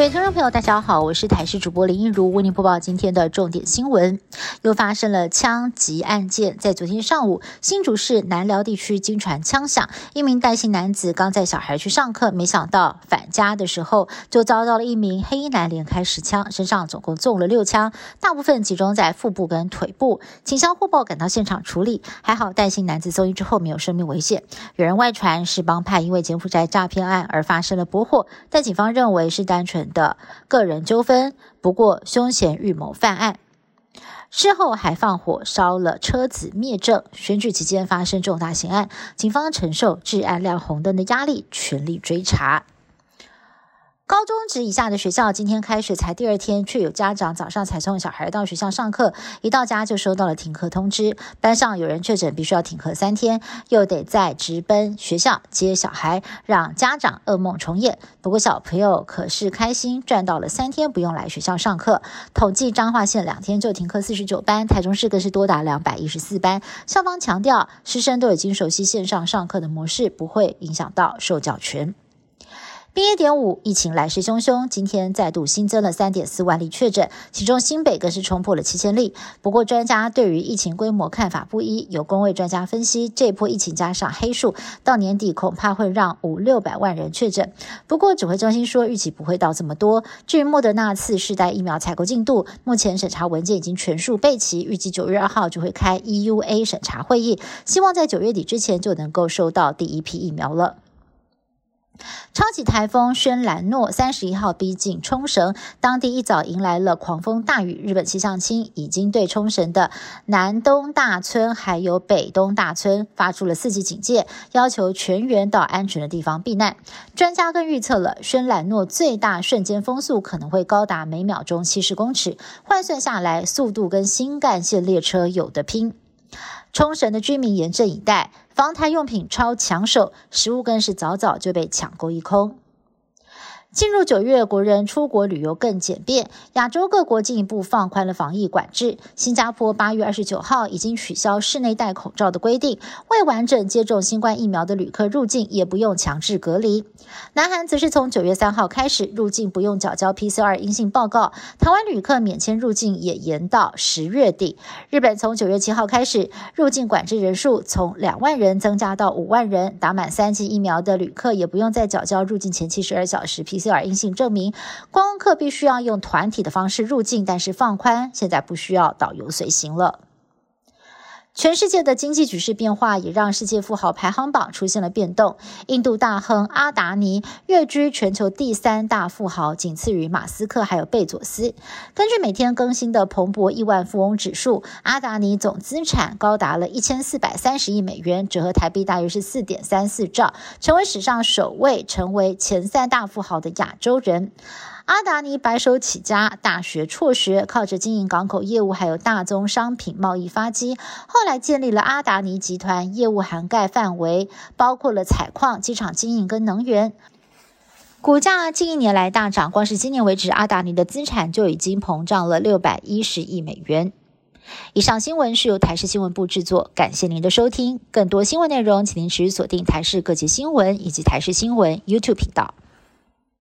各位听众朋友，大家好，我是台视主播林一如，为您播报今天的重点新闻。又发生了枪击案件，在昨天上午，新竹市南寮地区惊传枪响，一名戴姓男子刚载小孩去上课，没想到返家的时候就遭到了一名黑衣男连开十枪，身上总共中了六枪，大部分集中在腹部跟腿部。警消获报赶到现场处理，还好戴姓男子送医之后没有生命危险。有人外传是帮派因为柬埔寨诈骗案而发生了搏火，但警方认为是单纯。的个人纠纷，不过凶嫌预谋犯案，事后还放火烧了车子灭证。选举期间发生重大刑案，警方承受治安亮红灯的压力，全力追查。高中职以下的学校今天开学才第二天，却有家长早上才送小孩到学校上课，一到家就收到了停课通知。班上有人确诊，必须要停课三天，又得再直奔学校接小孩，让家长噩梦重演。不过小朋友可是开心，赚到了三天不用来学校上课。统计彰化县两天就停课四十九班，台中市更是多达两百一十四班。校方强调，师生都已经熟悉线上上课的模式，不会影响到受教权。B. 一点五疫情来势汹汹，今天再度新增了三点四万例确诊，其中新北更是冲破了七千例。不过，专家对于疫情规模看法不一，有工位专家分析，这波疫情加上黑数，到年底恐怕会让五六百万人确诊。不过，指挥中心说预计不会到这么多。至于莫德纳次世代疫苗采购进度，目前审查文件已经全数备齐，预计九月二号就会开 EUA 审查会议，希望在九月底之前就能够收到第一批疫苗了。超级台风轩岚诺三十一号逼近冲绳，当地一早迎来了狂风大雨。日本气象厅已经对冲绳的南东大村还有北东大村发出了四级警戒，要求全员到安全的地方避难。专家更预测了轩岚诺最大瞬间风速可能会高达每秒钟七十公尺，换算下来，速度跟新干线列车有的拼。冲绳的居民严阵以待，防台用品超抢手，食物更是早早就被抢购一空。进入九月，国人出国旅游更简便。亚洲各国进一步放宽了防疫管制。新加坡八月二十九号已经取消室内戴口罩的规定，未完整接种新冠疫苗的旅客入境也不用强制隔离。南韩则是从九月三号开始入境不用缴交 PCR 阴性报告，台湾旅客免签入境也延到十月底。日本从九月七号开始，入境管制人数从两万人增加到五万人，打满三剂疫苗的旅客也不用再缴交入境前七十二小时 P。PCR 阴性证明，观光客必须要用团体的方式入境，但是放宽，现在不需要导游随行了。全世界的经济局势变化也让世界富豪排行榜出现了变动。印度大亨阿达尼跃居全球第三大富豪，仅次于马斯克还有贝佐斯。根据每天更新的彭博亿万富翁指数，阿达尼总资产高达了一千四百三十亿美元，折合台币大约是四点三四兆，成为史上首位成为前三大富豪的亚洲人。阿达尼白手起家，大学辍学，靠着经营港口业务还有大宗商品贸易发迹。后来建立了阿达尼集团，业务涵盖范围包括了采矿、机场经营跟能源。股价近一年来大涨，光是今年为止，阿达尼的资产就已经膨胀了六百一十亿美元。以上新闻是由台视新闻部制作，感谢您的收听。更多新闻内容，请您持续锁定台视各界新闻以及台视新闻 YouTube 频道。